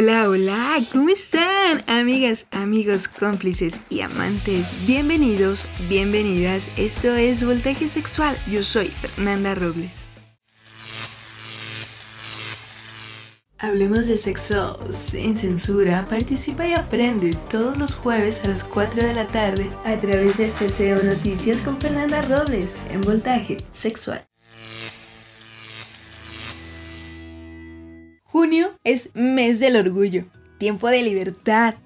Hola, hola, ¿cómo están? Amigas, amigos, cómplices y amantes, bienvenidos, bienvenidas. Esto es Voltaje Sexual. Yo soy Fernanda Robles. Hablemos de sexo sin censura. Participa y aprende todos los jueves a las 4 de la tarde a través de CCO Noticias con Fernanda Robles en Voltaje Sexual. Junio es mes del orgullo, tiempo de libertad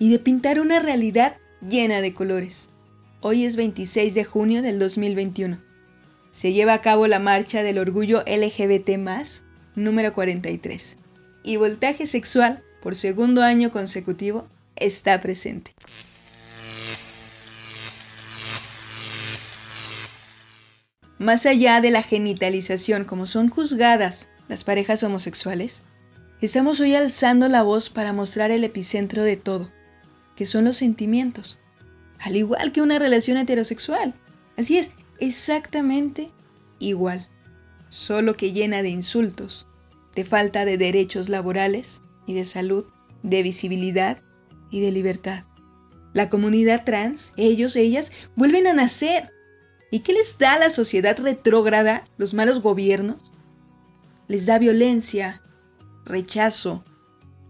y de pintar una realidad llena de colores. Hoy es 26 de junio del 2021. Se lleva a cabo la marcha del orgullo LGBT número 43 y voltaje sexual por segundo año consecutivo está presente. Más allá de la genitalización como son juzgadas las parejas homosexuales, estamos hoy alzando la voz para mostrar el epicentro de todo, que son los sentimientos, al igual que una relación heterosexual. Así es, exactamente igual, solo que llena de insultos, de falta de derechos laborales y de salud, de visibilidad y de libertad. La comunidad trans, ellos, ellas, vuelven a nacer. ¿Y qué les da a la sociedad retrógrada, los malos gobiernos? Les da violencia, rechazo.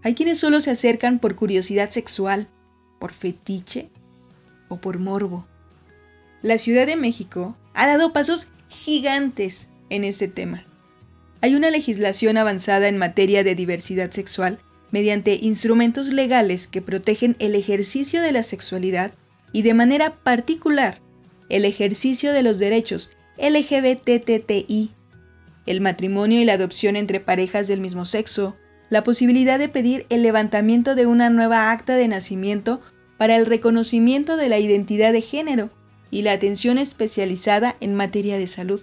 Hay quienes solo se acercan por curiosidad sexual, por fetiche o por morbo. La Ciudad de México ha dado pasos gigantes en este tema. Hay una legislación avanzada en materia de diversidad sexual mediante instrumentos legales que protegen el ejercicio de la sexualidad y de manera particular el ejercicio de los derechos LGBTTI, el matrimonio y la adopción entre parejas del mismo sexo, la posibilidad de pedir el levantamiento de una nueva acta de nacimiento para el reconocimiento de la identidad de género y la atención especializada en materia de salud.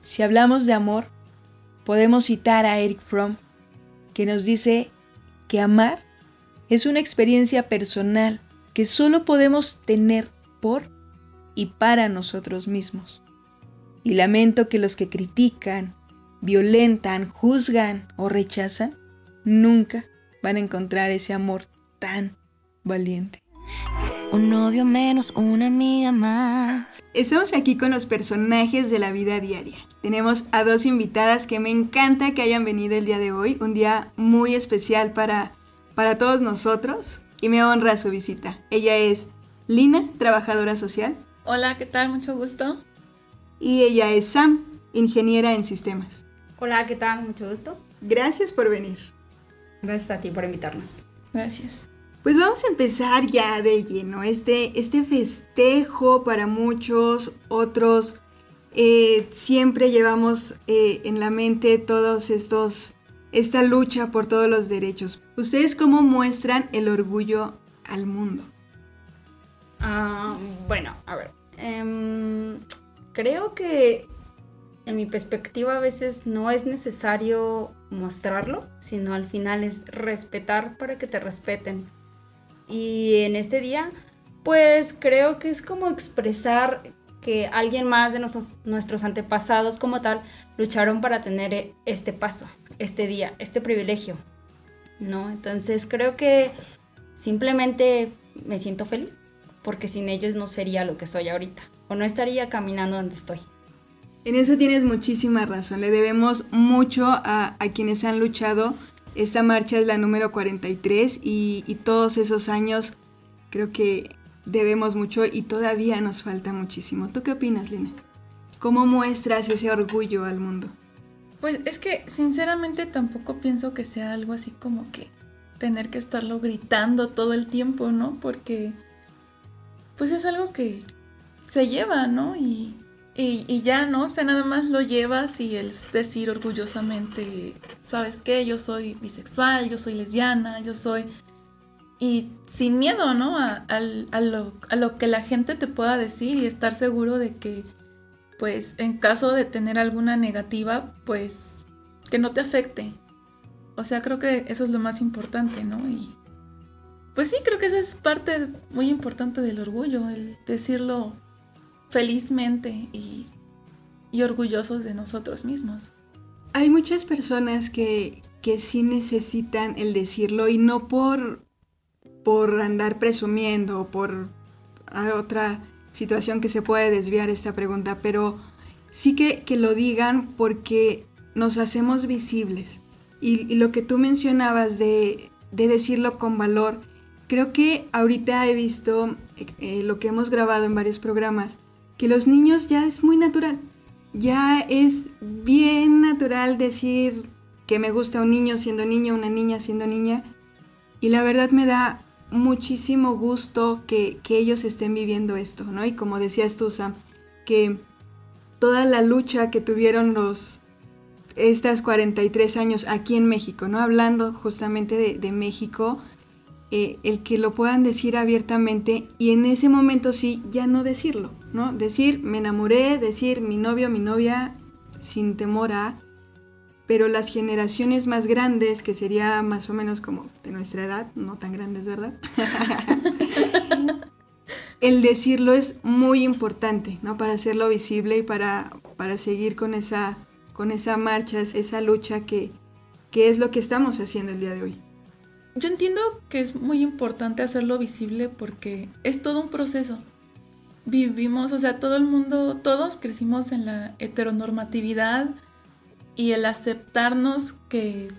Si hablamos de amor, podemos citar a Eric Fromm, que nos dice que amar es una experiencia personal que solo podemos tener por y para nosotros mismos. Y lamento que los que critican, violentan, juzgan o rechazan, nunca van a encontrar ese amor tan valiente. Un novio menos, una amiga más. Estamos aquí con los personajes de la vida diaria. Tenemos a dos invitadas que me encanta que hayan venido el día de hoy, un día muy especial para, para todos nosotros y me honra su visita. Ella es Lina, trabajadora social. Hola, ¿qué tal? Mucho gusto. Y ella es Sam, ingeniera en sistemas. Hola, ¿qué tal? Mucho gusto. Gracias por venir. Gracias a ti por invitarnos. Gracias. Pues vamos a empezar ya de lleno. Este, este festejo para muchos, otros eh, siempre llevamos eh, en la mente todos estos, esta lucha por todos los derechos. ¿Ustedes cómo muestran el orgullo al mundo? Ah, bueno, a ver. Em, creo que en mi perspectiva a veces no es necesario mostrarlo, sino al final es respetar para que te respeten. Y en este día, pues creo que es como expresar que alguien más de nuestros, nuestros antepasados como tal lucharon para tener este paso, este día, este privilegio, ¿no? Entonces creo que simplemente me siento feliz, porque sin ellos no sería lo que soy ahorita, o no estaría caminando donde estoy. En eso tienes muchísima razón, le debemos mucho a, a quienes han luchado esta marcha es la número 43 y, y todos esos años creo que debemos mucho y todavía nos falta muchísimo. ¿Tú qué opinas, Lina? ¿Cómo muestras ese orgullo al mundo? Pues es que sinceramente tampoco pienso que sea algo así como que tener que estarlo gritando todo el tiempo, ¿no? Porque pues es algo que se lleva, ¿no? Y y, ya, ¿no? O sea, nada más lo llevas y el decir orgullosamente, ¿sabes qué? Yo soy bisexual, yo soy lesbiana, yo soy... Y sin miedo, ¿no? A, lo, a lo que la gente te pueda decir y estar seguro de que, pues, en caso de tener alguna negativa, pues, que no te afecte. O sea, creo que eso es lo más importante, ¿no? Y pues sí, creo que esa es parte muy importante del orgullo, el decirlo felizmente y, orgullosos de nosotros mismos. Hay muchas personas que, que sí necesitan el decirlo y no por, por andar presumiendo o por otra situación que se puede desviar esta pregunta, pero sí que, que lo digan porque nos hacemos visibles. Y, lo que tú mencionabas de, de, decirlo con valor, creo que ahorita he visto eh, lo que hemos grabado en varios programas, que los niños ya es muy natural. Ya es bien natural decir que me gusta un niño siendo niño, una niña siendo niña. Y la verdad me da muchísimo gusto que, que ellos estén viviendo esto, ¿no? Y como decías tú, Sam, que toda la lucha que tuvieron los estas 43 años aquí en México, ¿no? Hablando justamente de, México, eh, el que lo puedan decir abiertamente y en ese momento sí, ya no decirlo, ¿no? Decir me enamoré, decir mi novio, mi novia, sin temor a, pero las generaciones más grandes, que sería más o menos como de nuestra edad, no tan grandes, ¿verdad? el decirlo es muy importante, ¿no? Para hacerlo visible y para, para seguir con esa, con esa marcha, esa lucha que, que es lo que estamos haciendo el día de hoy. Yo entiendo que es muy importante hacerlo visible porque es todo un proceso. Vivimos, o sea, todo el mundo, todos crecimos en la heteronormatividad y el aceptarnos que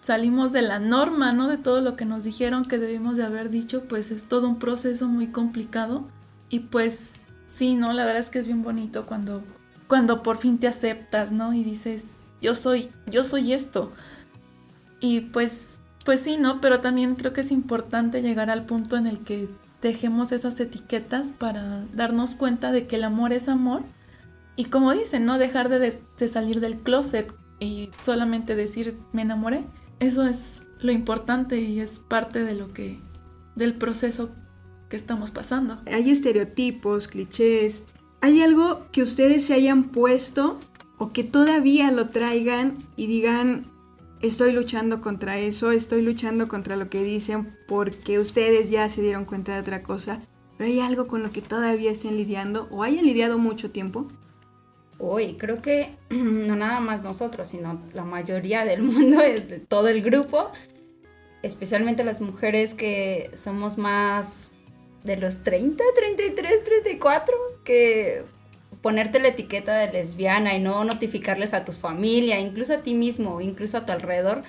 salimos de la norma, ¿no? De todo lo que nos dijeron que debimos de haber dicho, pues es todo un proceso muy complicado. Y pues sí, ¿no? La verdad es que es bien bonito cuando, cuando por fin te aceptas, ¿no? Y dices, yo soy, yo soy esto. Y pues, pues sí, ¿no? Pero también creo que es importante llegar al punto en el que dejemos esas etiquetas para darnos cuenta de que el amor es amor. Y como dicen, ¿no? Dejar de, de salir del closet y solamente decir me enamoré eso es lo importante y es parte de lo que del proceso que estamos pasando. Hay estereotipos, clichés. ¿Hay algo que ustedes se hayan puesto o que todavía lo traigan y digan, estoy luchando contra eso, estoy luchando contra lo que dicen porque ustedes ya se dieron cuenta de otra cosa? ¿Pero hay algo con lo que todavía estén lidiando o hayan lidiado mucho tiempo? Hoy creo que no nada más nosotros, sino la mayoría del mundo, todo el grupo, especialmente las mujeres que somos más de los 30, 33, 34, que ponerte la etiqueta de lesbiana y no notificarles a tu familia, incluso a ti mismo, incluso a tu alrededor,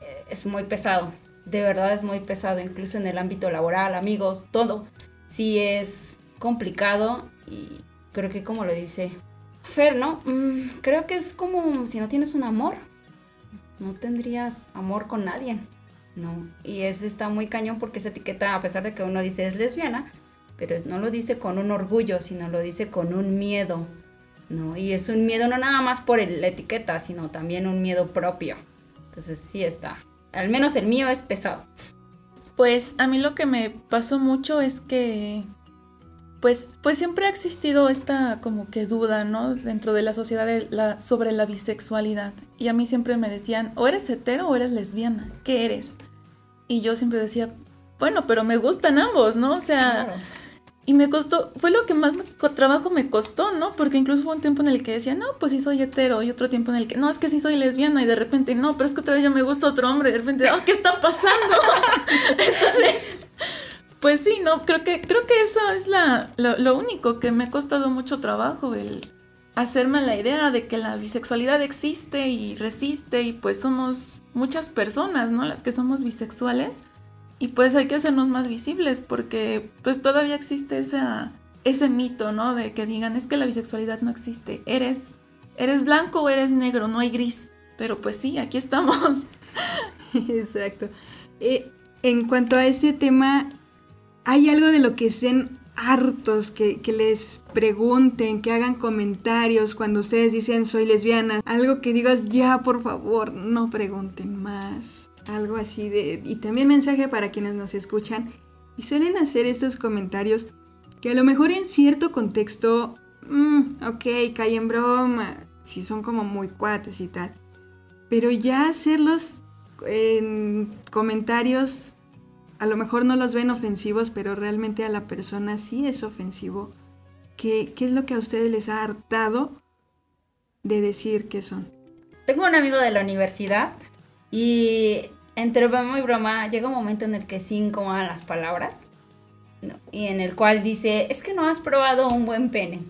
eh, es muy pesado. De verdad es muy pesado, incluso en el ámbito laboral, amigos, todo. Sí es complicado y creo que como lo dice Fer, ¿no? Mm, creo que es como si no tienes un amor, no tendrías amor con nadie, ¿no? Y eso está muy cañón porque esa etiqueta, a pesar de que uno dice es lesbiana, pero no lo dice con un orgullo, sino lo dice con un miedo, ¿no? Y es un miedo no nada más por la etiqueta, sino también un miedo propio. Entonces sí está. Al menos el mío es pesado. Pues a mí lo que me pasó mucho es que pues, pues siempre ha existido esta como que duda, ¿no? Dentro de la sociedad la, sobre la bisexualidad. Y a mí siempre me decían, o eres hetero o eres lesbiana, ¿qué eres? Y yo siempre decía, bueno, pero me gustan ambos, ¿no? O sea, y me costó, fue lo que más trabajo me costó, ¿no? Porque incluso hubo un tiempo en el que decía, no, pues sí soy hetero, y otro tiempo en el que, no, es que sí soy lesbiana, y de repente, no, pero es que otra vez ya me gusta otro hombre, de repente, oh, ¿qué está pasando? Entonces pues sí, no, creo que, creo que eso es la, lo, único que me ha costado mucho trabajo, el hacerme la idea de que la bisexualidad existe y resiste y pues somos muchas personas, ¿no? Las que somos bisexuales y pues hay que hacernos más visibles porque pues todavía existe ese mito, ¿no? De que digan es que la bisexualidad no existe, eres, eres blanco o eres negro, no hay gris, pero pues sí, aquí estamos. Exacto. Eh, en cuanto a ese tema, hay algo de lo que estén hartos, que, les pregunten, que hagan comentarios cuando ustedes dicen soy lesbiana. Algo que digas, ya por favor, no pregunten más. Algo así de... Y también mensaje para quienes nos escuchan. Y suelen hacer estos comentarios que a lo mejor en cierto contexto, mm, ok, cae en broma, si son como muy cuates y tal. Pero ya hacerlos en comentarios a lo mejor no los ven ofensivos, pero realmente a la persona sí es ofensivo. ¿Qué, es lo que a ustedes les ha hartado de decir que son? Tengo un amigo de la universidad Y entre broma y broma llega un momento en el que sí incomodan las palabras. Y en el cual dice, es que no has probado un buen pene.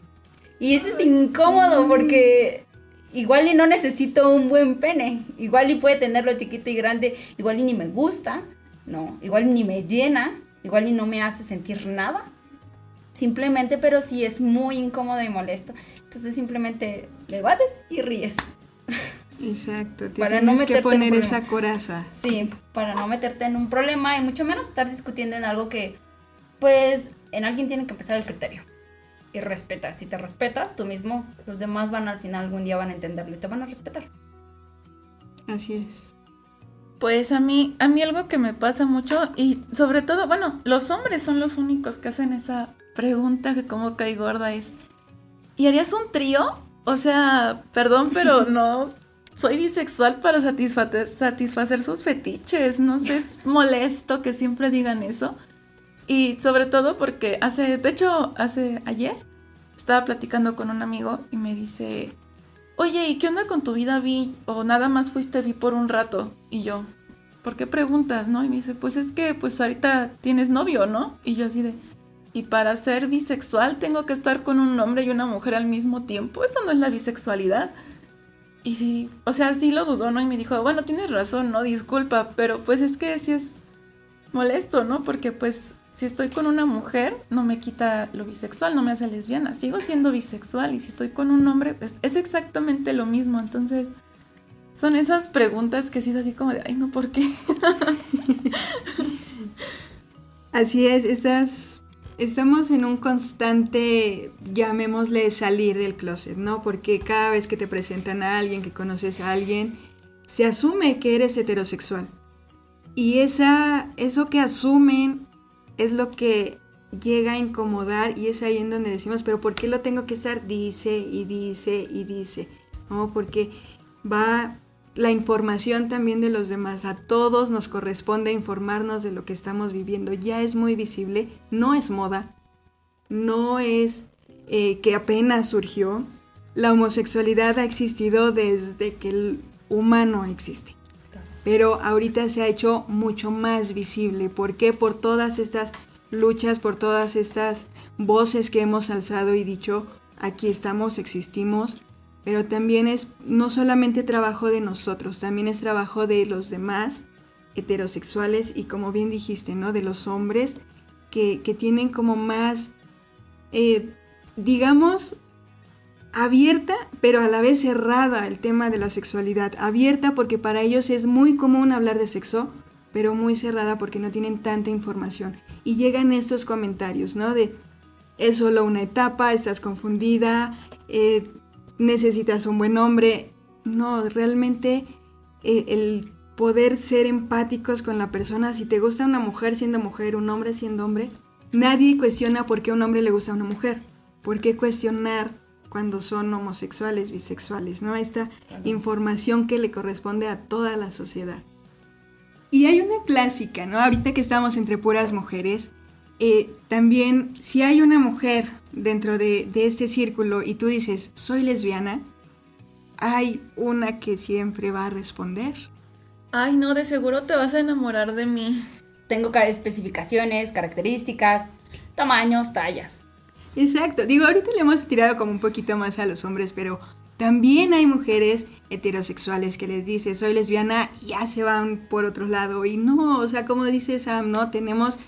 Y eso es incómodo porque igual y no necesito un buen pene. Igual y puede tenerlo chiquito y grande. Igual y ni me gusta. No, igual ni me llena. Igual y no me hace sentir nada. Simplemente, pero sí es muy incómodo y molesto. Entonces simplemente le bates y ríes. Exacto, para no meterte que poner esa coraza. Sí, para no meterte en un problema y mucho menos estar discutiendo en algo que, pues, en alguien tiene que empezar el criterio. Y respetar. Si te respetas tú mismo, los demás van al final algún día van a entenderlo y te van a respetar. Así es. Pues a mí, a mí algo que me pasa mucho y sobre todo, bueno, los hombres son los únicos que hacen esa pregunta que como cae gorda es, ¿y harías un trío? O sea, perdón, pero no soy bisexual para satisfacer, satisfacer sus fetiches. No sé, es molesto que siempre digan eso. Y sobre todo porque hace, de hecho, hace ayer estaba platicando con un amigo y me dice, oye, ¿y qué onda con tu vida vi? O nada más fuiste vi por un rato. Y yo, ¿por qué preguntas, no? Y me dice, pues es que pues ahorita tienes novio, ¿no? Y yo así de, ¿y para ser bisexual tengo que estar con un hombre y una mujer al mismo tiempo? Eso no es la bisexualidad. Y sí, o sea, sí lo dudó, ¿no? Y me dijo, bueno, tienes razón, no, disculpa, pero pues es que sí es molesto, ¿no? Porque pues si estoy con una mujer, no me quita lo bisexual, no me hace lesbiana, sigo siendo bisexual y si estoy con un hombre, pues es exactamente lo mismo. Entonces, son esas preguntas que sí es así como de, ay, no, ¿por qué? así es, estas estamos en un constante, llamémosle salir del closet, ¿no? Porque cada vez que te presentan a alguien, que conoces a alguien, se asume que eres heterosexual. Y esa, eso que asumen es lo que llega a incomodar y es ahí en donde decimos, pero ¿por qué lo tengo que estar? Dice y dice y dice, ¿no? Porque va la información también de los demás. A todos nos corresponde informarnos de lo que estamos viviendo. Ya es muy visible, no es moda, no es eh, que apenas surgió. La homosexualidad ha existido desde que el humano existe. Pero ahorita se ha hecho mucho más visible. ¿Por qué? Por todas estas luchas, por todas estas voces que hemos alzado y dicho, aquí estamos, existimos, pero también es no solamente trabajo de nosotros, también es trabajo de los demás heterosexuales y como bien dijiste, ¿no? De los hombres que, tienen como más, eh, digamos, abierta, pero a la vez cerrada el tema de la sexualidad. Abierta porque para ellos es muy común hablar de sexo, pero muy cerrada porque no tienen tanta información. Y llegan estos comentarios, ¿no? De, es solo una etapa, estás confundida, eh, necesitas un buen hombre. No, realmente eh, el poder ser empáticos con la persona, si te gusta una mujer siendo mujer, un hombre siendo hombre, nadie cuestiona por qué a un hombre le gusta a una mujer. ¿Por qué cuestionar cuando son homosexuales, bisexuales? ¿No? Esta información que le corresponde a toda la sociedad. Y hay una clásica, ¿no? Ahorita que estamos entre puras mujeres, eh, también si hay una mujer dentro de, este círculo y tú dices, soy lesbiana, hay una que siempre va a responder. Ay, no, de seguro te vas a enamorar de mí. Tengo especificaciones, características, tamaños, tallas. Exacto, digo, ahorita le hemos tirado como un poquito más a los hombres, pero también hay mujeres heterosexuales que les dice soy lesbiana y ya se van por otro lado y no, o sea, como dice Sam, no, tenemos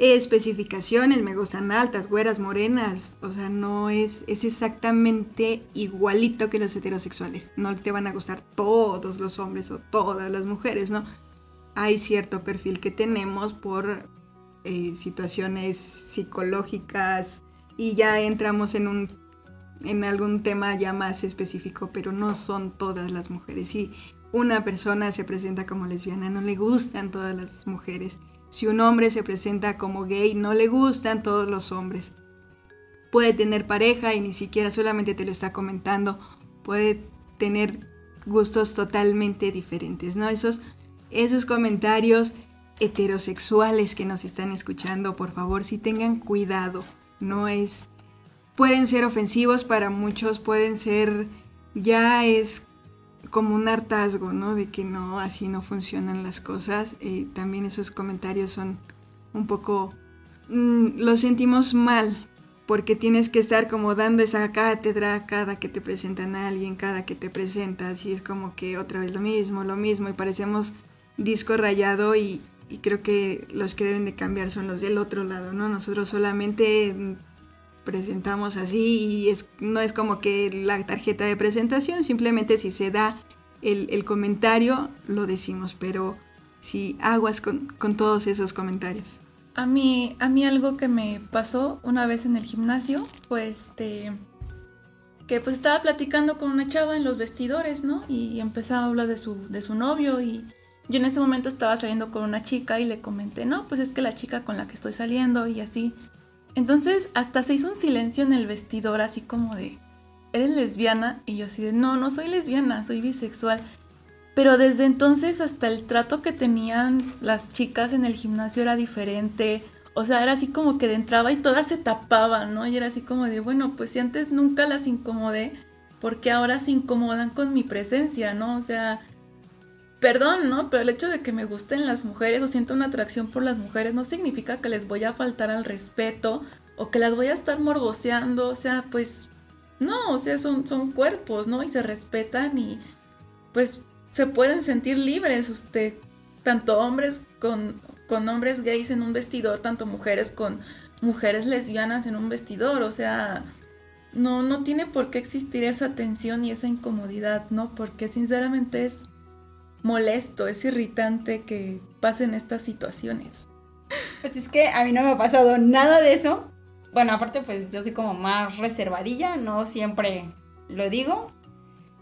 especificaciones, me gustan altas, güeras, morenas, o sea, no es, es exactamente igualito que los heterosexuales. No te van a gustar todos los hombres o todas las mujeres, ¿no? Hay cierto perfil que tenemos por eh, situaciones psicológicas y ya entramos en un en algún tema ya más específico, pero no son todas las mujeres. Si una persona se presenta como lesbiana, no le gustan todas las mujeres si un hombre se presenta como gay, no le gustan todos los hombres. Puede tener pareja y ni siquiera solamente te lo está comentando. Puede tener gustos totalmente diferentes, ¿no? Esos, esos comentarios heterosexuales que nos están escuchando, por favor, si tengan cuidado. No es... Pueden ser ofensivos para muchos, pueden ser... Ya es como un hartazgo, ¿no? De que no, así no funcionan las cosas. Eh, también esos comentarios son un poco... Mm, lo sentimos mal, porque tienes que estar como dando esa cátedra cada que te presentan a alguien, cada que te presentas, y es como que otra vez lo mismo, lo mismo, y parecemos disco rayado y, y creo que los que deben de cambiar son los del otro lado, ¿no? Nosotros solamente mm, presentamos así y es, no es como que la tarjeta de presentación, simplemente si se da el, comentario lo decimos, pero si aguas con, todos esos comentarios. A mí, a mí algo que me pasó una vez en el gimnasio pues este que pues estaba platicando con una chava en los vestidores, ¿no? Y empezaba a hablar de su, de su novio y yo en ese momento estaba saliendo con una chica y le comenté, no, pues es que la chica con la que estoy saliendo y así. Entonces hasta se hizo un silencio en el vestidor así como de, ¿eres lesbiana? Y yo así de, no, no soy lesbiana, soy bisexual. Pero desde entonces hasta el trato que tenían las chicas en el gimnasio era diferente. O sea, era así como que entraba y todas se tapaban, ¿no? Y era así como de, bueno, pues si antes nunca las incomodé, porque ahora se incomodan con mi presencia, ¿no? O sea, perdón, ¿no? Pero el hecho de que me gusten las mujeres o sienta una atracción por las mujeres no significa que les voy a faltar al respeto o que las voy a estar morboseando, o sea, pues no, o sea, son, son cuerpos, ¿no? Y se respetan y pues se pueden sentir libres, usted, tanto hombres con, con hombres gays en un vestidor, tanto mujeres con mujeres lesbianas en un vestidor, o sea, no, no tiene por qué existir esa tensión y esa incomodidad, ¿no? Porque sinceramente es molesto, es irritante que pasen estas situaciones. Pues es que a mí no me ha pasado nada de eso. Bueno, aparte pues yo soy como más reservadilla, no siempre lo digo.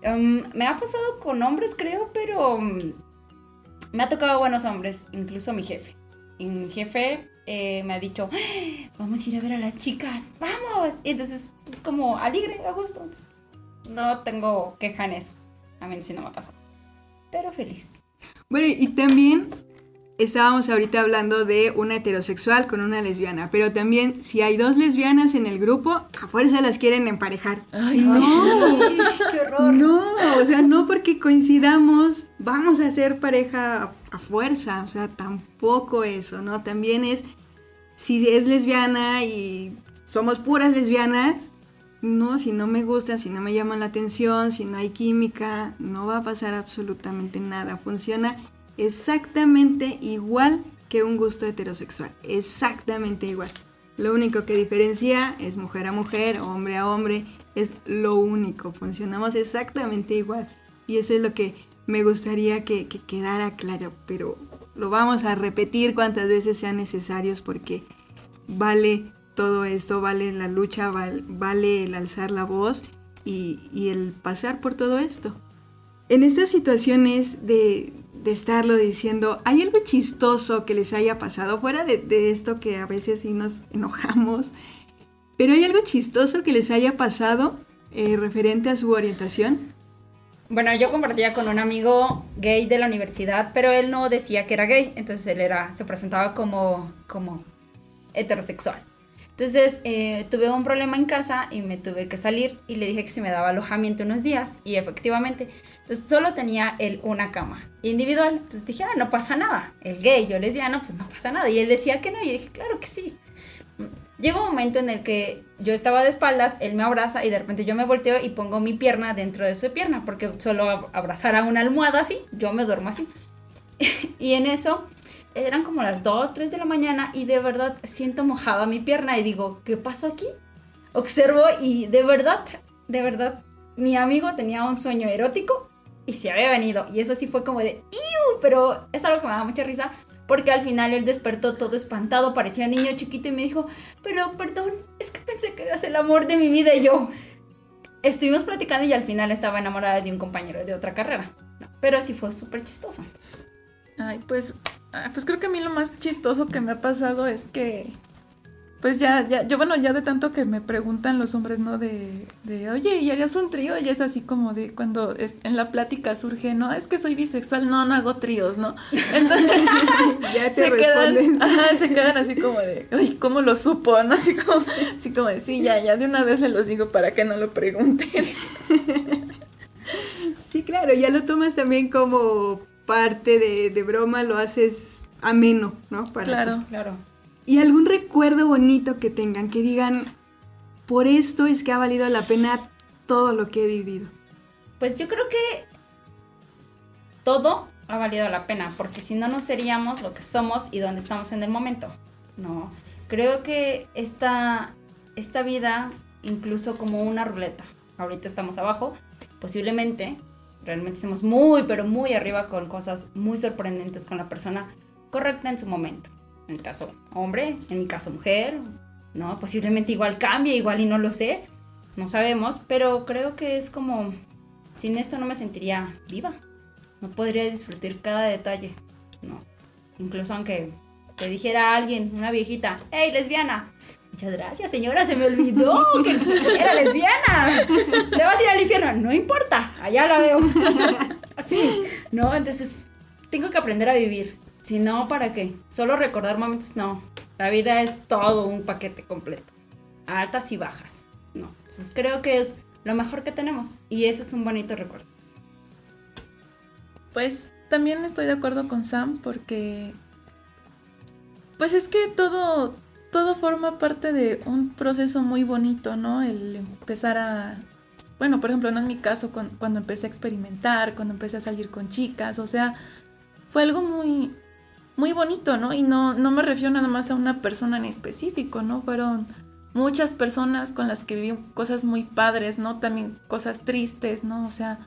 Em, me ha pasado con hombres creo, pero um, me ha tocado buenos hombres, incluso mi jefe. Y mi jefe eh, me ha dicho, ¡Ah! vamos a ir a ver a las chicas, vamos. Y entonces, pues como alegre, a gusto. No tengo queja en eso. A mí sí no me ha pasado pero feliz. Bueno, y también estábamos ahorita hablando de una heterosexual con una lesbiana, pero también si hay dos lesbianas en el grupo, a fuerza las quieren emparejar. Ay, no, qué horror. No, o sea, no porque coincidamos, vamos a ser pareja a, fuerza, o sea, tampoco eso, ¿no? También es, si es lesbiana y somos puras lesbianas, no, si no me gusta, si no me llaman la atención, si no hay química, no va a pasar absolutamente nada. Funciona exactamente igual que un gusto heterosexual. Exactamente igual. Lo único que diferencia es mujer a mujer, hombre a hombre. Es lo único. Funcionamos exactamente igual. Y eso es lo que me gustaría que, que quedara claro. Pero lo vamos a repetir cuantas veces sean necesarios porque vale todo esto, vale la lucha, vale, el alzar la voz y, el pasar por todo esto. En estas situaciones de, estarlo diciendo, ¿hay algo chistoso que les haya pasado fuera de, esto que a veces sí nos enojamos? Pero ¿hay algo chistoso que les haya pasado eh, referente a su orientación? Bueno, yo compartía con un amigo gay de la universidad, pero él no decía que era gay, entonces él era, se presentaba como, como heterosexual. Entonces eh, tuve un problema en casa y me tuve que salir y le dije que si me daba alojamiento unos días y efectivamente, entonces solo tenía él una cama individual. Entonces dije, ah, no pasa nada. El gay, yo lesbiana, pues no pasa nada. Y él decía que no y dije, claro que sí. Llegó un momento en el que yo estaba de espaldas, él me abraza y de repente yo me volteo y pongo mi pierna dentro de su pierna porque solo abrazar a una almohada así, yo me duermo así. y en eso eran como las 2, 3 de la mañana y de verdad siento mojada mi pierna y digo, ¿qué pasó aquí? Observo y de verdad, de verdad, mi amigo tenía un sueño erótico y se había venido. Y eso sí fue como de, ¡Iu! Pero es algo que me da mucha risa porque al final él despertó todo espantado, parecía niño chiquito y me dijo, pero perdón, es que pensé que eras el amor de mi vida y yo. Estuvimos platicando y al final estaba enamorada de un compañero de otra carrera. pero sí fue súper chistoso. Ay, pues Ah, pues creo que a mí lo más chistoso que me ha pasado es que, pues ya, ya, yo bueno, ya de tanto que me preguntan los hombres, ¿no? De, de oye, ¿y harías un trío? Y es así como de cuando en la plática surge, no, es que soy bisexual, no, no hago tríos, ¿no? Entonces, ya te se quedan, ajá, se quedan así como de, oye, ¿cómo lo supo? ¿No? Así como, así como de, sí, ya, ya de una vez se los digo para que no lo pregunten. Sí, claro, ya lo tomas también como parte de, broma, lo haces ameno, ¿no? claro, claro. ¿Y algún recuerdo bonito que tengan, que digan, por esto es que ha valido la pena todo lo que he vivido? Pues yo creo que todo ha valido la pena, porque si no, no seríamos lo que somos y donde estamos en el momento. No, creo que esta, esta vida, incluso como una ruleta, ahorita estamos abajo, posiblemente realmente estemos muy, pero muy arriba con cosas muy sorprendentes con la persona correcta en su momento. En el caso hombre, en mi caso mujer, ¿no? Posiblemente igual cambie, igual y no lo sé, no sabemos, pero creo que es como, sin esto no me sentiría viva, no podría disfrutar cada detalle, ¿no? Incluso aunque te dijera alguien, una viejita, hey, lesbiana, Muchas gracias, señora, se me olvidó que era lesbiana. ¿Le vas a ir al infierno? No importa, allá la veo. Así, ¿no? Entonces, tengo que aprender a vivir. Si no, ¿para qué? Solo recordar momentos, no. La vida es todo un paquete completo. Altas y bajas, ¿no? Entonces, creo que es lo mejor que tenemos. Y ese es un bonito recuerdo. Pues también estoy de acuerdo con Sam porque... Pues es que todo, todo forma parte de un proceso muy bonito, ¿no? El empezar a... Bueno, por ejemplo, no en mi caso, cuando, empecé a experimentar, cuando empecé a salir con chicas, o sea, fue algo muy, muy bonito, ¿no? Y no, no me refiero nada más a una persona en específico, ¿no? Fueron muchas personas con las que viví cosas muy padres, ¿no? También cosas tristes, ¿no? O sea,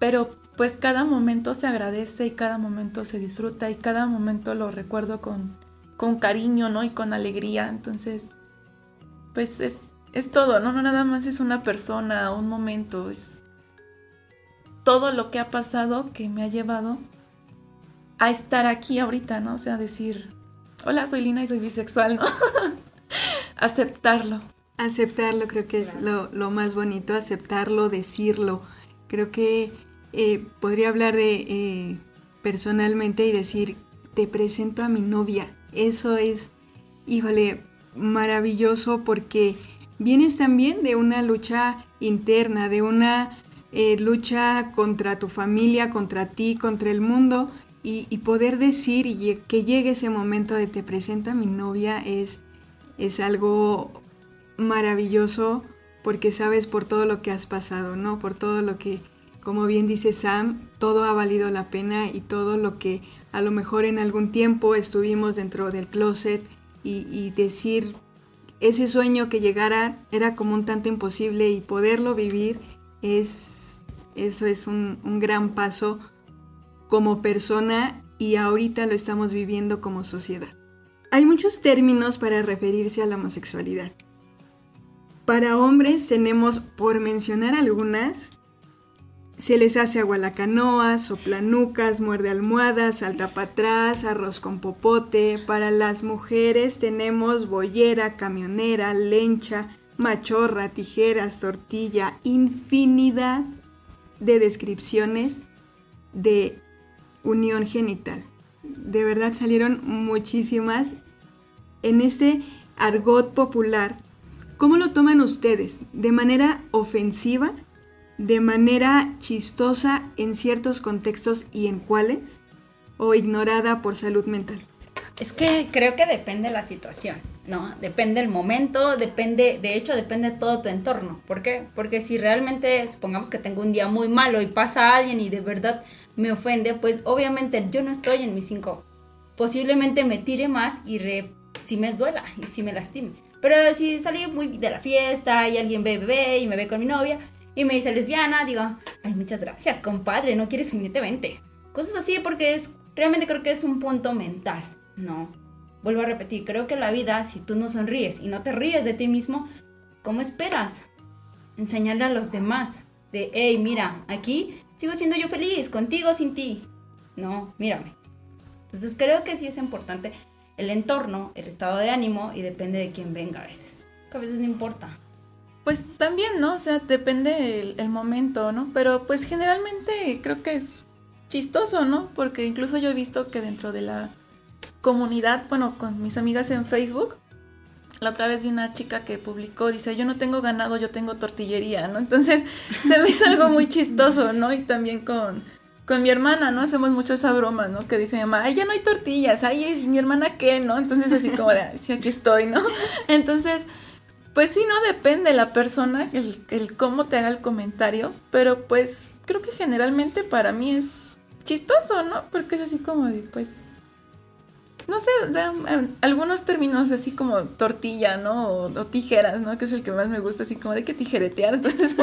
pero pues cada momento se agradece y cada momento se disfruta y cada momento lo recuerdo con, con cariño, ¿no? Y con alegría. Entonces, pues es, es todo, ¿no? No nada más es una persona, un momento, es todo lo que ha pasado que me ha llevado a estar aquí ahorita, ¿no? O sea, decir, hola, soy Lina y soy bisexual, ¿no? Aceptarlo. Aceptarlo creo que es lo, más bonito, aceptarlo, decirlo. Creo que eh, podría hablar de eh, personalmente y decir, te presento a mi novia, eso es, híjole, maravilloso porque vienes también de una lucha interna, de una eh, lucha contra tu familia, contra ti, contra el mundo. Y, poder decir y que llegue ese momento de te presenta mi novia es, es algo maravilloso porque sabes por todo lo que has pasado, ¿no? Por todo lo que, como bien dice Sam, todo ha valido la pena y todo lo que a lo mejor en algún tiempo estuvimos dentro del closet y, decir ese sueño que llegara era como un tanto imposible y poderlo vivir es eso es un, un gran paso como persona y ahorita lo estamos viviendo como sociedad. Hay muchos términos para referirse a la homosexualidad. Para hombres tenemos, por mencionar algunas, se les hace agua la canoa, soplanucas, muerde almohadas, salta para atrás, arroz con popote. Para las mujeres tenemos boyera, camionera, lencha, machorra, tijeras, tortilla, infinidad de descripciones de unión genital. De verdad salieron muchísimas en este argot popular. ¿Cómo lo toman ustedes? ¿De manera ofensiva? De manera chistosa en ciertos contextos y en cuáles, o ignorada por salud mental? Es que creo que depende de la situación, ¿no? Depende el momento, depende, de hecho, depende todo tu entorno. ¿Por qué? Porque si realmente, supongamos que tengo un día muy malo y pasa alguien y de verdad me ofende, pues obviamente yo no estoy en mis cinco. Posiblemente me tire más y si me duela y si me lastime. Pero si salí muy de la fiesta y alguien ve bebé y me ve con mi novia, y me dice lesbiana, digo, ay, muchas gracias, compadre, no quieres unirte, vente. Cosas así porque es, realmente creo que es un punto mental, ¿no? Vuelvo a repetir, creo que la vida, si tú no sonríes y no te ríes de ti mismo, ¿cómo esperas? Enseñarle a los demás de, hey, mira, aquí sigo siendo yo feliz, contigo, sin ti. No, mírame. Entonces creo que sí es importante el entorno, el estado de ánimo y depende de quién venga a veces. Que a veces no importa. Pues también, ¿no? O sea, depende el, momento, ¿no? Pero pues generalmente creo que es chistoso, ¿no? Porque incluso yo he visto que dentro de la comunidad, bueno, con mis amigas en Facebook, la otra vez vi una chica que publicó, dice, yo no tengo ganado, yo tengo tortillería, ¿no? Entonces se me hizo algo muy chistoso, ¿no? Y también con, con mi hermana, ¿no? Hacemos mucho esa broma, ¿no? Que dice mi mamá, ay, ya no hay tortillas, ay, ¿y mi hermana qué, no? Entonces así como de, sí, aquí estoy, ¿no? Entonces, pues sí, no depende la persona, el, el cómo te haga el comentario, pero pues creo que generalmente para mí es chistoso, ¿no? Porque es así como de, pues, no sé, algunos términos así como tortilla, ¿no? O, tijeras, ¿no? Que es el que más me gusta, así como de que tijeretear. Entonces,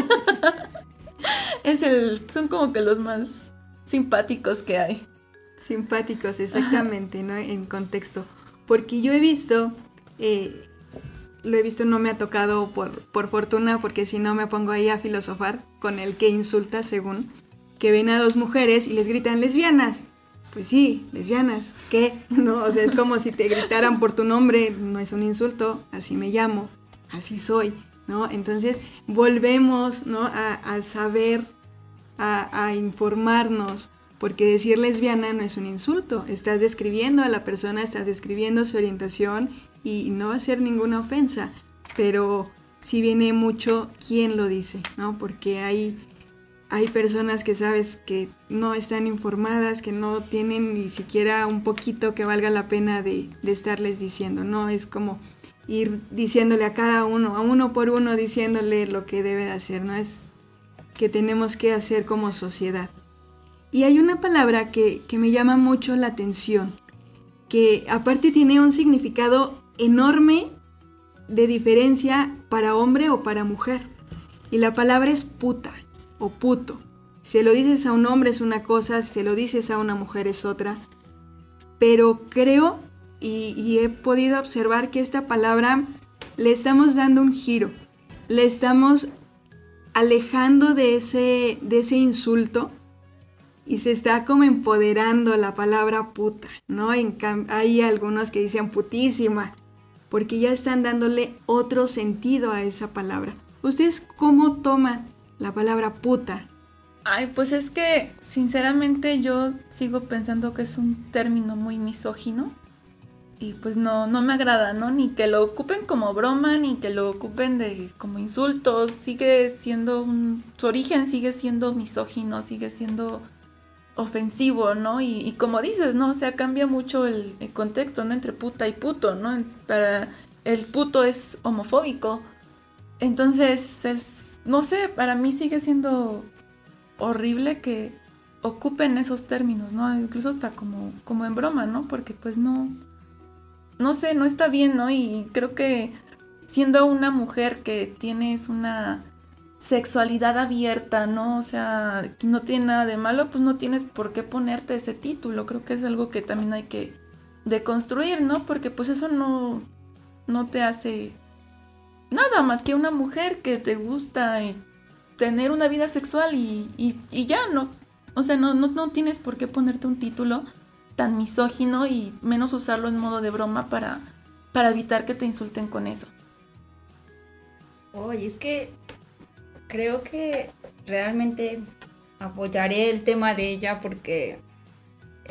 es el, son como que los más simpáticos que hay. Simpáticos, exactamente, ¿no? En contexto. Porque yo he visto, eh, lo he visto, no me ha tocado por, por fortuna, porque si no me pongo ahí a filosofar con el que insulta según, que ven a dos mujeres y les gritan lesbianas pues sí, lesbianas, ¿qué? No, o sea, es como si te gritaran por tu nombre, no es un insulto, así me llamo, así soy, ¿no? Entonces volvemos, ¿no? A, saber, a, informarnos, porque decir lesbiana no es un insulto, estás describiendo a la persona, estás describiendo su orientación y no va a ser ninguna ofensa, pero sí viene mucho quién lo dice, ¿no? Porque hay hay personas que sabes que no están informadas, que no tienen ni siquiera un poquito que valga la pena de, estarles diciendo, ¿no? Es como ir diciéndole a cada uno, a uno por uno, diciéndole lo que debe de hacer, ¿no? Es que tenemos que hacer como sociedad. Y hay una palabra que, que me llama mucho la atención, que aparte tiene un significado enorme de diferencia para hombre o para mujer. Y la palabra es puta o puto. Si lo dices a un hombre es una cosa, si lo dices a una mujer es otra. Pero creo y, he podido observar que esta palabra le estamos dando un giro, le estamos alejando de ese, de ese insulto y se está como empoderando la palabra puta, ¿no? hay algunos que dicen putísima, porque ya están dándole otro sentido a esa palabra. ¿Ustedes cómo toman la palabra puta? Ay, pues es que sinceramente yo sigo pensando que es un término muy misógino y pues no, no me agrada, ¿no? Ni que lo ocupen como broma, ni que lo ocupen de como insultos, sigue siendo un, su origen sigue siendo misógino, sigue siendo ofensivo, ¿no? Y, como dices, ¿no? O sea, cambia mucho el, contexto, ¿no? Entre puta y puto, ¿no? Para el puto es homofóbico. Entonces es no sé, para mí sigue siendo horrible que ocupen esos términos, ¿no? Incluso hasta como, como en broma, ¿no? Porque pues no, no sé, no está bien, ¿no? Y creo que siendo una mujer que tienes una sexualidad abierta, ¿no? O sea, no tiene nada de malo, pues no tienes por qué ponerte ese título. Creo que es algo que también hay que deconstruir, ¿no? Porque pues eso no, no te hace nada más que una mujer que te gusta tener una vida sexual y, y, ya, ¿no? O sea, no, no, tienes por qué ponerte un título tan misógino y menos usarlo en modo de broma para, para evitar que te insulten con eso. Oye, es que creo que realmente apoyaré el tema de ella porque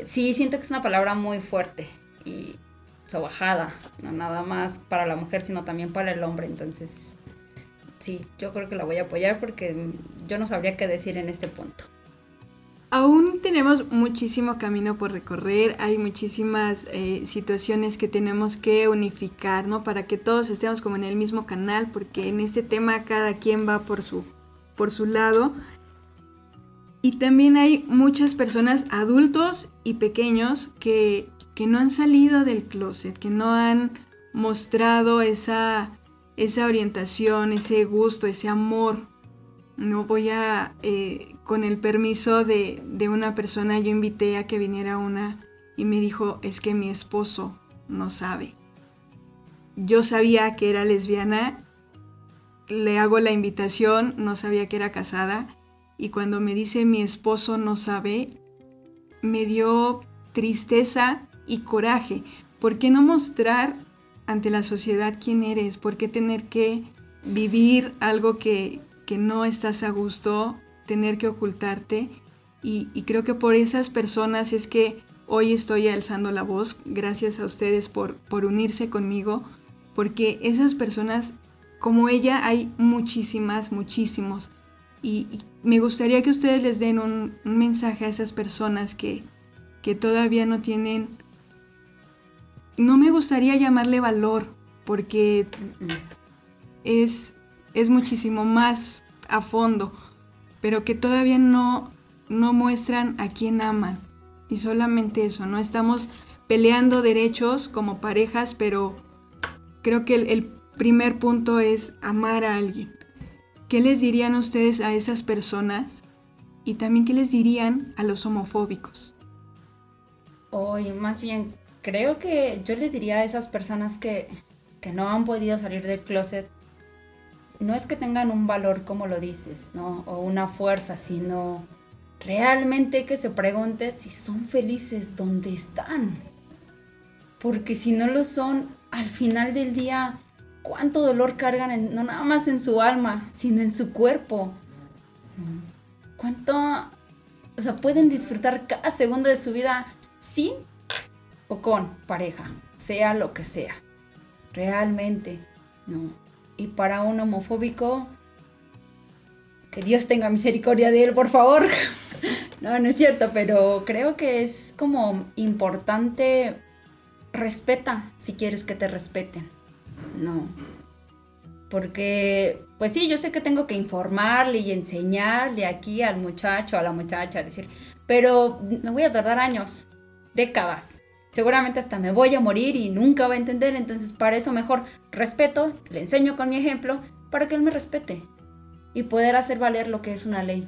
sí siento que es una palabra muy fuerte y sobajada, no nada más para la mujer, sino también para el hombre. Entonces, sí, yo creo que la voy a apoyar porque yo no sabría qué decir en este punto. Aún tenemos muchísimo camino por recorrer, hay muchísimas eh, situaciones que tenemos que unificar, ¿no? Para que todos estemos como en el mismo canal, porque en este tema cada quien va por su, por su lado. Y también hay muchas personas, adultos y pequeños, que que no han salido del closet, que no han mostrado esa, esa orientación, ese gusto, ese amor. No voy a, eh, con el permiso de, de una persona, yo invité a que viniera una y me dijo, es que mi esposo no sabe. Yo sabía que era lesbiana, le hago la invitación, no sabía que era casada y cuando me dice mi esposo no sabe, me dio tristeza y coraje. ¿Por qué no mostrar ante la sociedad quién eres? ¿Por qué tener que vivir algo que, no estás a gusto, tener que ocultarte? Y, creo que por esas personas es que hoy estoy alzando la voz. Gracias a ustedes por, por unirse conmigo, porque esas personas como ella hay muchísimas, muchísimos. Y, me gustaría que ustedes les den un, mensaje a esas personas que, que todavía no tienen... No me gustaría llamarle valor, porque es, es muchísimo más a fondo, pero que todavía no, no muestran a quién aman. Y solamente eso, no estamos peleando derechos como parejas, pero creo que el, primer punto es amar a alguien. ¿Qué les dirían ustedes a esas personas? Y también qué les dirían a los homofóbicos. Hoy, más bien, creo que yo les diría a esas personas que, que no han podido salir del closet, no es que tengan un valor como lo dices, ¿no? O una fuerza, sino realmente que se pregunte si son felices donde están. Porque si no lo son, al final del día cuánto dolor cargan, no nada más en su alma, sino en su cuerpo. Cuánto, o sea, pueden disfrutar cada segundo de su vida sin o con pareja, sea lo que sea. Realmente, no. Y para un homofóbico, que Dios tenga misericordia de él, por favor. no, no es cierto, pero creo que es como importante, respeta si quieres que te respeten no. Porque, pues sí, yo sé que tengo que informarle y enseñarle aquí al muchacho, a la muchacha, decir, pero me voy a tardar años, décadas. Seguramente hasta me voy a morir y nunca va a entender, entonces para eso mejor respeto, le enseño con mi ejemplo, para que él me respete y poder hacer valer lo que es una ley.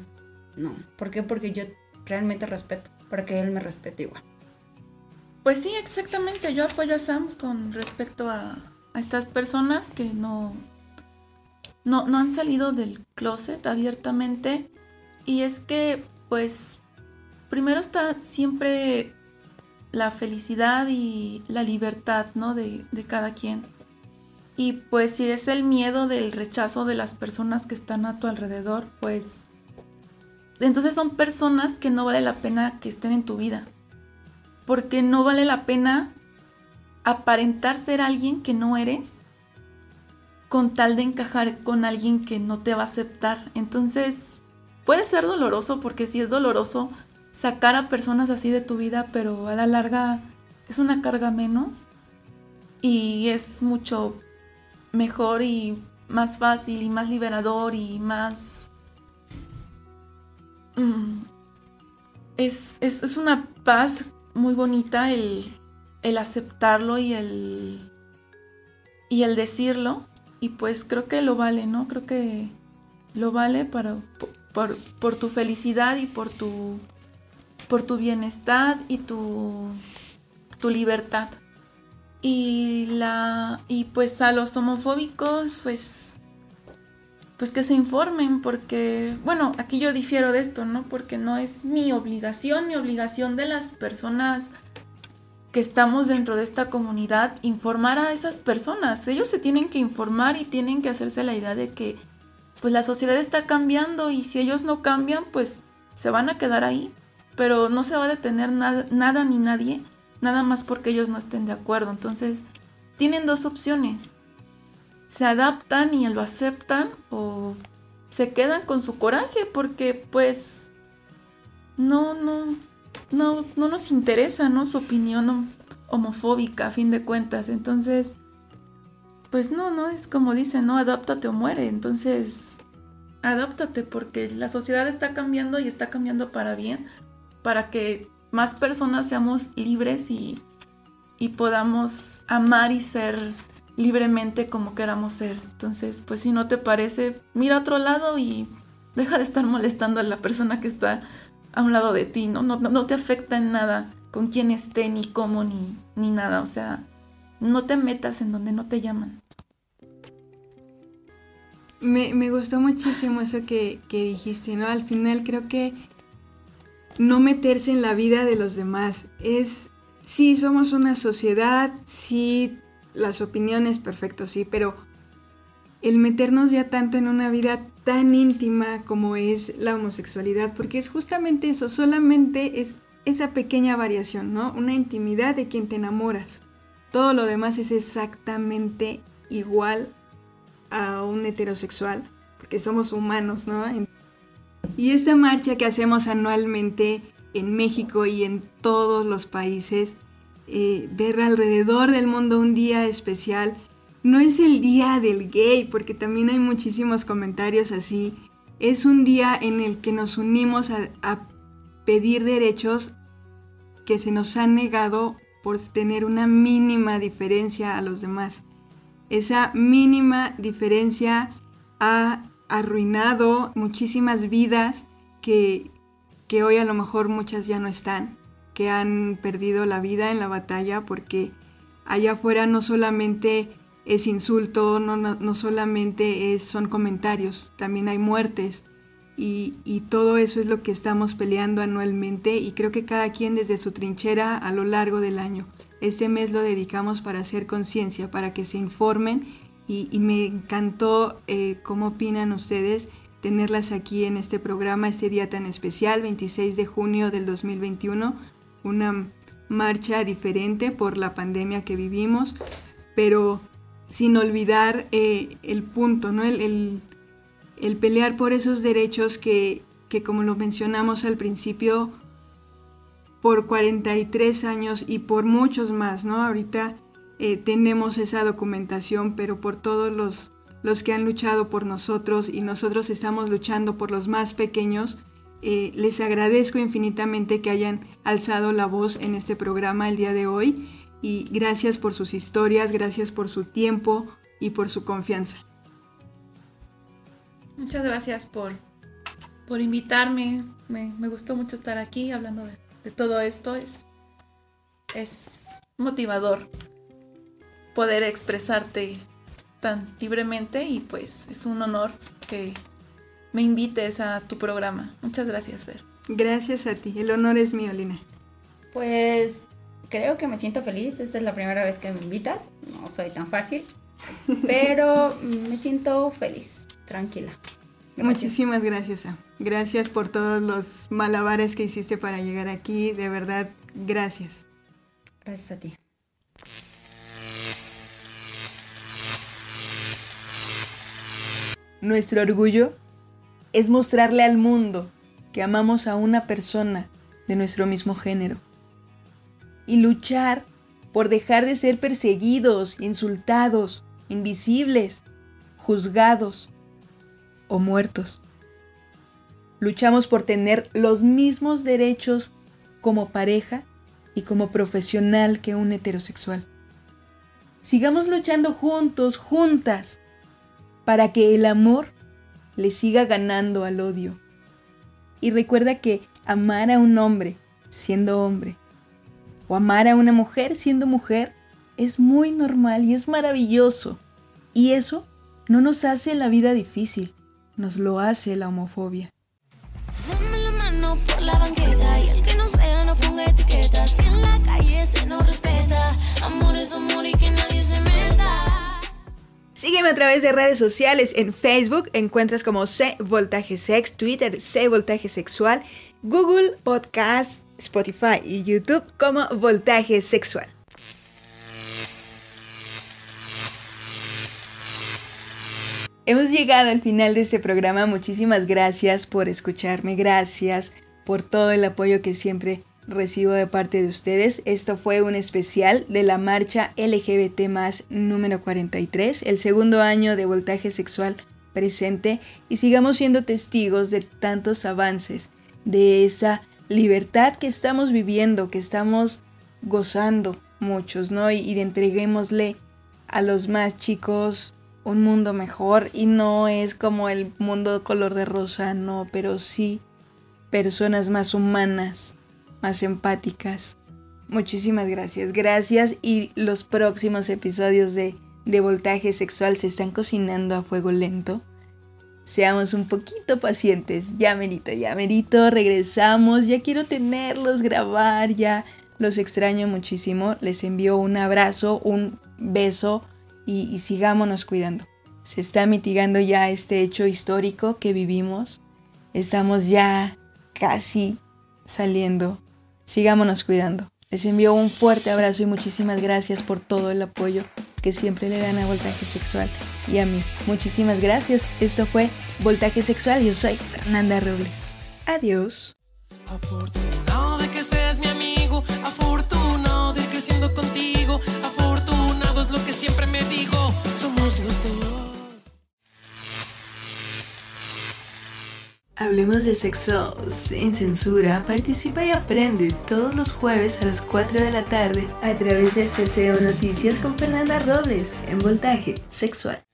No, ¿por qué? Porque yo realmente respeto, para que él me respete igual. Pues sí, exactamente, yo apoyo a Sam con respecto a, a estas personas que no, no, no han salido del closet abiertamente. Y es que, pues, primero está siempre la felicidad y la libertad, ¿no? De, de, cada quien. Y pues si es el miedo del rechazo de las personas que están a tu alrededor, pues entonces son personas que no vale la pena que estén en tu vida. Porque no vale la pena aparentar ser alguien que no eres con tal de encajar con alguien que no te va a aceptar. Entonces, puede ser doloroso porque sí es doloroso sacar a personas así de tu vida, pero a la larga es una carga menos y es mucho mejor y más fácil y más liberador y más... Mm, es, es una paz muy bonita el, el aceptarlo y el, y el decirlo. Y pues creo que lo vale, ¿no? Creo que lo vale para, por, por tu felicidad y por tu, por tu bienestar y tu, tu libertad. Y, la, y pues a los homofóbicos, pues, pues que se informen, porque, bueno, aquí yo difiero de esto, ¿no? Porque no es mi obligación, mi obligación de las personas que estamos dentro de esta comunidad, informar a esas personas. Ellos se tienen que informar y tienen que hacerse la idea de que pues la sociedad está cambiando y si ellos no cambian, pues se van a quedar ahí. Pero no se va a detener nada, ni nadie, nada más porque ellos no estén de acuerdo. Entonces, tienen dos opciones. Se adaptan y lo aceptan o se quedan con su coraje porque pues no, no, no, no nos interesa, ¿no? Su opinión homofóbica, a fin de cuentas. Entonces, pues no, no, es como dicen, ¿no? Adáptate o muere. Entonces, adáptate porque la sociedad está cambiando y está cambiando para bien, para que más personas seamos libres y, y podamos amar y ser libremente como queramos ser. Entonces, pues si no te parece, mira a otro lado y deja de estar molestando a la persona que está a un lado de ti, ¿no? No, no, te afecta en nada con quién esté, ni cómo, ni, ni nada. O sea, no te metas en donde no te llaman. Me, me gustó muchísimo eso que, que, dijiste, ¿no? Al final creo que no meterse en la vida de los demás es, sí, somos una sociedad, sí, las opiniones, perfecto, sí, pero el meternos ya tanto en una vida tan íntima como es la homosexualidad, porque es justamente eso, solamente es esa pequeña variación, ¿no? Una intimidad de quien te enamoras. Todo lo demás es exactamente igual a un heterosexual, porque somos humanos, ¿no? Y esta marcha que hacemos anualmente en México y en todos los países, eh, ver alrededor del mundo un día especial, no es el día del gay, porque también hay muchísimos comentarios así, es un día en el que nos unimos a, pedir derechos que se nos han negado por tener una mínima diferencia a los demás. Esa mínima diferencia ha arruinado muchísimas vidas que, que hoy a lo mejor muchas ya no están, que han perdido la vida en la batalla porque allá afuera no solamente es insulto, no, no, solamente es, son comentarios, también hay muertes. Y, y, todo eso es lo que estamos peleando anualmente y creo que cada quien desde su trinchera a lo largo del año. Este mes lo dedicamos para hacer conciencia, para que se informen y, me encantó eh, cómo opinan ustedes tenerlas aquí en este programa, este día tan especial, 26 de junio del 2021, una marcha diferente por la pandemia que vivimos, pero sin olvidar eh, el punto, ¿no? El, el, pelear por esos derechos que, que, como lo mencionamos al principio, por 43 años y por muchos más, ¿no? Ahorita eh, tenemos esa documentación, pero por todos los, los que han luchado por nosotros y nosotros estamos luchando por los más pequeños, eh, les agradezco infinitamente que hayan alzado la voz en este programa el día de hoy y gracias por sus historias, gracias por su tiempo y por su confianza. Muchas gracias por, por invitarme. Me, gustó mucho estar aquí hablando de, de todo esto. Es, es motivador poder expresarte tan libremente y pues es un honor que me invites a tu programa. Muchas gracias, Ver. Gracias a ti, el honor es mío, Lina. Pues creo que me siento feliz, esta es la primera vez que me invitas, no soy tan fácil, pero me siento feliz, tranquila. Muchísimas gracias, Gracias por todos los malabares que hiciste para llegar aquí, de verdad, gracias. Gracias a ti. Nuestro orgullo es mostrarle al mundo que amamos a una persona de nuestro mismo género. Y luchar por dejar de ser perseguidos, insultados, invisibles, juzgados o muertos. Luchamos por tener los mismos derechos como pareja y como profesional que un heterosexual. Sigamos luchando juntos, juntas, para que el amor le siga ganando al odio. Y recuerda que amar a un hombre siendo hombre o amar a una mujer siendo mujer es muy normal y es maravilloso. Y eso no nos hace la vida difícil, nos lo hace la homofobia. Dame la mano por la banqueta y que vea no ponga. Si en la calle se nos respeta, amor es amor y que nadie se meta. Sígueme a través de redes sociales. En Facebook encuentras como C Voltaje Sex, Twitter C Voltaje Sexual, Google Podcast, Spotify y YouTube como Voltaje Sexual. Hemos llegado al final de este programa. Muchísimas gracias por escucharme. Gracias por todo el apoyo que siempre recibo de parte de ustedes. Esto fue un especial de la marcha LGBT más número 43, el segundo año de voltaje sexual presente y sigamos siendo testigos de tantos avances, de esa libertad que estamos viviendo, que estamos gozando muchos, ¿no? Y, de entreguémosle a los más chicos un mundo mejor y no es como el mundo color de rosa, no, pero sí personas más humanas, más empáticas. Muchísimas gracias, gracias y los próximos episodios de, de Voltaje Sexual se están cocinando a fuego lento. Seamos un poquito pacientes, ya merito, ya merito, regresamos, ya quiero tenerlos, grabar, ya los extraño muchísimo, les envío un abrazo, un beso y, y sigámonos cuidando. Se está mitigando ya este hecho histórico que vivimos, estamos ya casi saliendo Sigámonos cuidando. Les envío un fuerte abrazo y muchísimas gracias por todo el apoyo que siempre le dan a Voltaje Sexual y a mí. Muchísimas gracias. Esto fue Voltaje Sexual. Yo soy Fernanda Robles. Adiós. Afortunado de que seas mi amigo, afortunado de ir creciendo contigo, afortunado es lo que siempre me digo, Hablemos de sexo sin censura. Participa y aprende todos los jueves a las 4 de la tarde a través de CCO Noticias con Fernanda Robles en Voltaje Sexual.